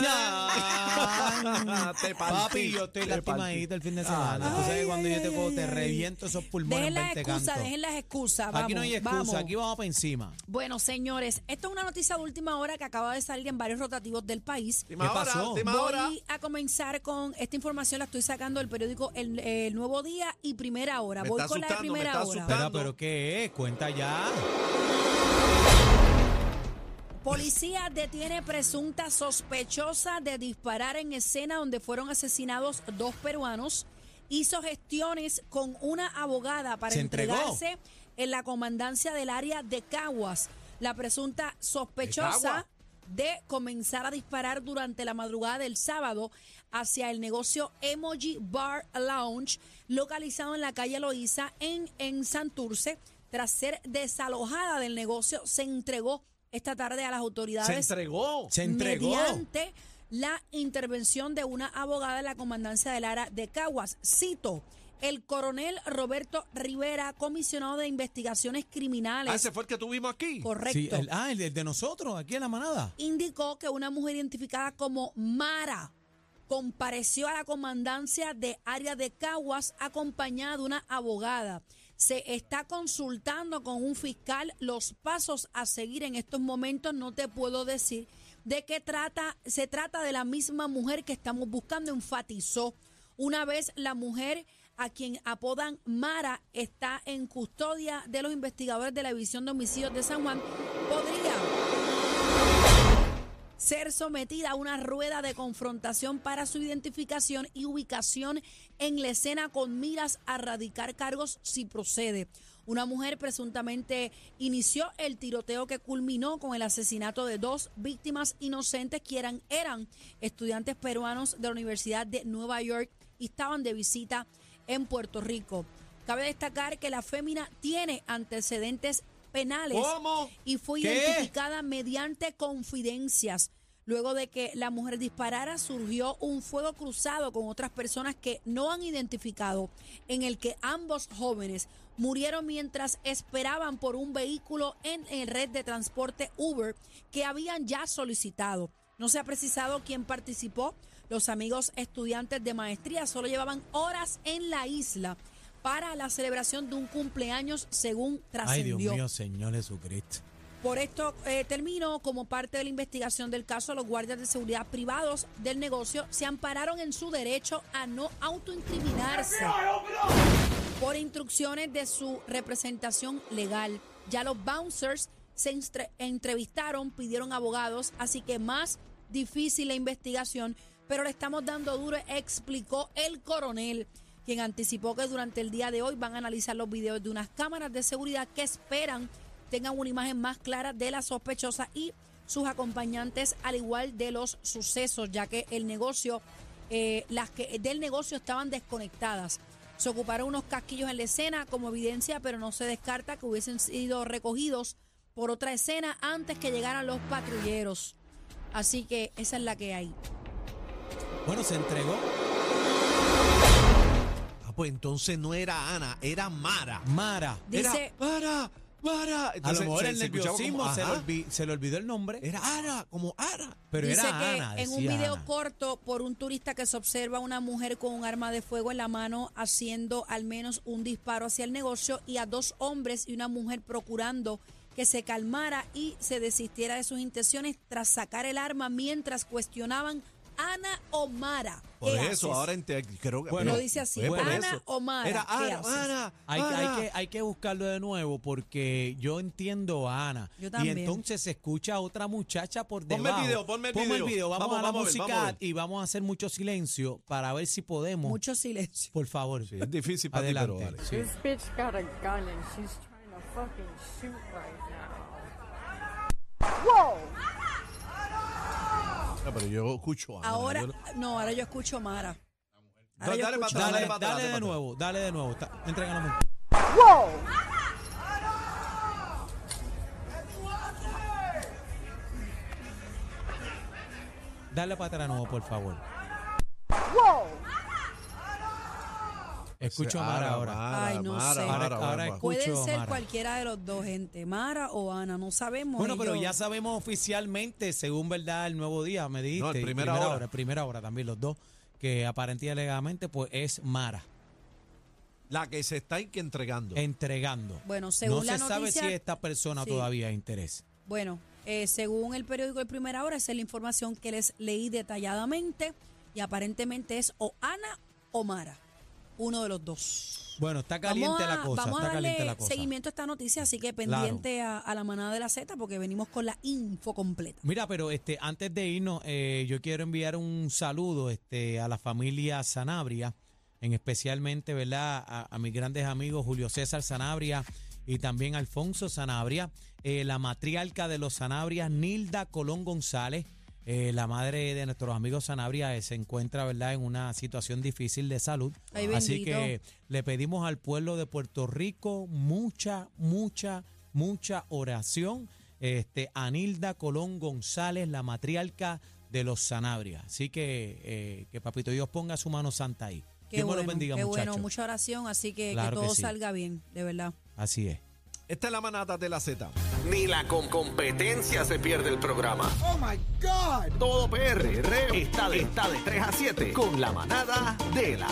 Te partí, Papi, yo estoy te lastimadito el fin de semana. Tú sabes cuando yo te cojo, te reviento esos pulmones Dejen en las 20 excusas, dejen las excusas. Vamos, Aquí no hay excusa, vamos. aquí vamos para encima. Bueno, señores, esto es una noticia de última hora que acaba de salir en varios rotativos del país. ¿Qué pasó? Voy a comenzar con esta información, la estoy sacando del periódico El, El Nuevo Día y Primera Hora. Me Voy está con la de asustando, me Primera está Hora. asustando. Pero, pero ¿qué es? Cuenta ya. Policía detiene presunta sospechosa de disparar en escena donde fueron asesinados dos peruanos. Hizo gestiones con una abogada para entregarse en la comandancia del área de Caguas. La presunta sospechosa de comenzar a disparar durante la madrugada del sábado hacia el negocio Emoji Bar Lounge, localizado en la calle Loíza en, en Santurce. Tras ser desalojada del negocio, se entregó esta tarde a las Se autoridades entregó. Se entregó. mediante la intervención de una abogada de la comandancia del área de Caguas. Cito, el coronel Roberto Rivera, comisionado de investigaciones Ah, criminales, ese fue el que tuvimos aquí. correcto, Sí, el, ah, el de- de nosotros, aquí en la manada. indicó que una mujer identificada como Mara compareció a la comandancia de área de Caguas acompañada de una abogada. Se está consultando con un fiscal los pasos a seguir en estos momentos. No te puedo decir de qué trata. Se trata de la misma mujer que estamos buscando, enfatizó. Una vez la mujer a quien apodan Mara está en custodia de los investigadores de la División de Homicidios de San Juan, podría ser sometida a una rueda de confrontación para su identificación y ubicación en la escena con miras a radicar cargos si procede. Una mujer presuntamente inició el tiroteo que culminó con el asesinato de dos víctimas inocentes que eran, eran estudiantes peruanos de la Universidad de Nueva York y estaban de visita en Puerto Rico. Cabe destacar que la fémina tiene antecedentes penales ¿Cómo? y fue ¿Qué? identificada mediante confidencias. Luego de que la mujer disparara, surgió un fuego cruzado con otras personas que no han identificado, en el que ambos jóvenes murieron mientras esperaban por un vehículo en el red de transporte Uber que habían ya solicitado. No se ha precisado quién participó. Los amigos estudiantes de maestría solo llevaban horas en la isla para la celebración de un cumpleaños, según Ay, Dios trascendió. mío, Señor Jesucristo. Por esto eh, terminó como parte de la investigación del caso, los guardias de seguridad privados del negocio se ampararon en su derecho a no autoincriminarse por instrucciones de su representación legal. Ya los bouncers se entrevistaron, pidieron abogados, así que más difícil la investigación, pero le estamos dando duro, explicó el coronel, quien anticipó que durante el día de hoy van a analizar los videos de unas cámaras de seguridad que esperan tengan una imagen más clara de la sospechosa y sus acompañantes, al igual de los sucesos, ya que el negocio, eh, las que del negocio estaban desconectadas. Se ocuparon unos casquillos en la escena como evidencia, pero no se descarta que hubiesen sido recogidos por otra escena antes que llegaran los patrulleros. Así que esa es la que hay. Bueno, se entregó. Ah, pues entonces no era Ana, era Mara. Mara. Dice, Era Mara, Mara. A lo mejor se- el nerviosismo se, le se olvidó el nombre. Era Ana, como Ana. Pero Dice era que Ana. en un video Ana. corto por un turista que se observa una mujer con un arma de fuego en la mano haciendo al menos un disparo hacia el negocio y a dos hombres y una mujer procurando que se calmara y se desistiera de sus intenciones tras sacar el arma mientras cuestionaban Ana o Mara. Por ¿Qué eso, haces? ahora ente- creo que. Bueno, Lo dice así, por Ana eso. o Mara, Era ¿qué Ana, haces? Ana. Hay, Ana. hay que, hay que buscarlo de nuevo porque yo entiendo a Ana. Yo y también. entonces se escucha a otra muchacha por Ponme el debajo. video, ponme el Ponme video. Vamos, Vamos, a la vamos a ver, música vamos y vamos a hacer mucho silencio para ver si podemos. Mucho silencio. Por favor. Sí, es difícil para ti, Adelante. pero. Sí. This bitch got a gun and she's trying to fucking shoot right now. Whoa! Ah, Pero yo escucho a. Ahora, yo- no, ahora yo escucho Mara. Ahora Dale, yo dale para escucho atrás, Dale, Mara. para atrás, dale de nuevo, dale de nuevo. Está- Entrega la. Whoa! Dale para atrás de nuevo, por favor. Whoa! Escucho a Mara ahora. Ay, no sé. Ahora- ahora Mara. escu- Pueden Escucho, ser Mara. cualquiera de los dos, gente. Mara o Ana, no sabemos. Bueno, pero ya sabemos oficialmente, según verdad, el nuevo día, me dijiste. No, el primera hora. Primera hora también, los dos, que aparentemente y alegadamente, pues es Mara, La que se está que entregando. entregando. Bueno, según no la se sabe si esta persona Sí. todavía interés. Bueno, eh, según el periódico de Primera Hora, esa es la información que les leí detalladamente y aparentemente es o Ana o Mara, uno de los dos. Bueno, está caliente a, la cosa, vamos a darle caliente la cosa. seguimiento a esta noticia, así que pendiente a, a la manada de la Z porque venimos con la info completa. Mira, pero este, antes de irnos, eh, yo quiero enviar un saludo este, a la familia Sanabria, en especialmente, ¿verdad? A, a mis grandes amigos Julio César Sanabria y también Alfonso Sanabria, eh, la matriarca de los Sanabrias, Nilda Colón González, eh, la madre de nuestros amigos Sanabria, eh, se encuentra, ¿verdad?, en una situación difícil de salud. Ay, Así que le pedimos al pueblo de Puerto Rico mucha, mucha, mucha oración. Este, a Nilda Colón González, la matriarca de los Sanabria. Así que eh, que Papito Dios ponga su mano santa ahí. Qué Dios bueno, lo bendiga, qué muchachos. bueno, mucha oración, así que Claro que que todo sí. salga bien, de verdad. Así es. Esta es la manada de la Z. Ni la con competencia se pierde el programa. Oh my God. Todo PR está de, está de 3 a 7 con la manada de la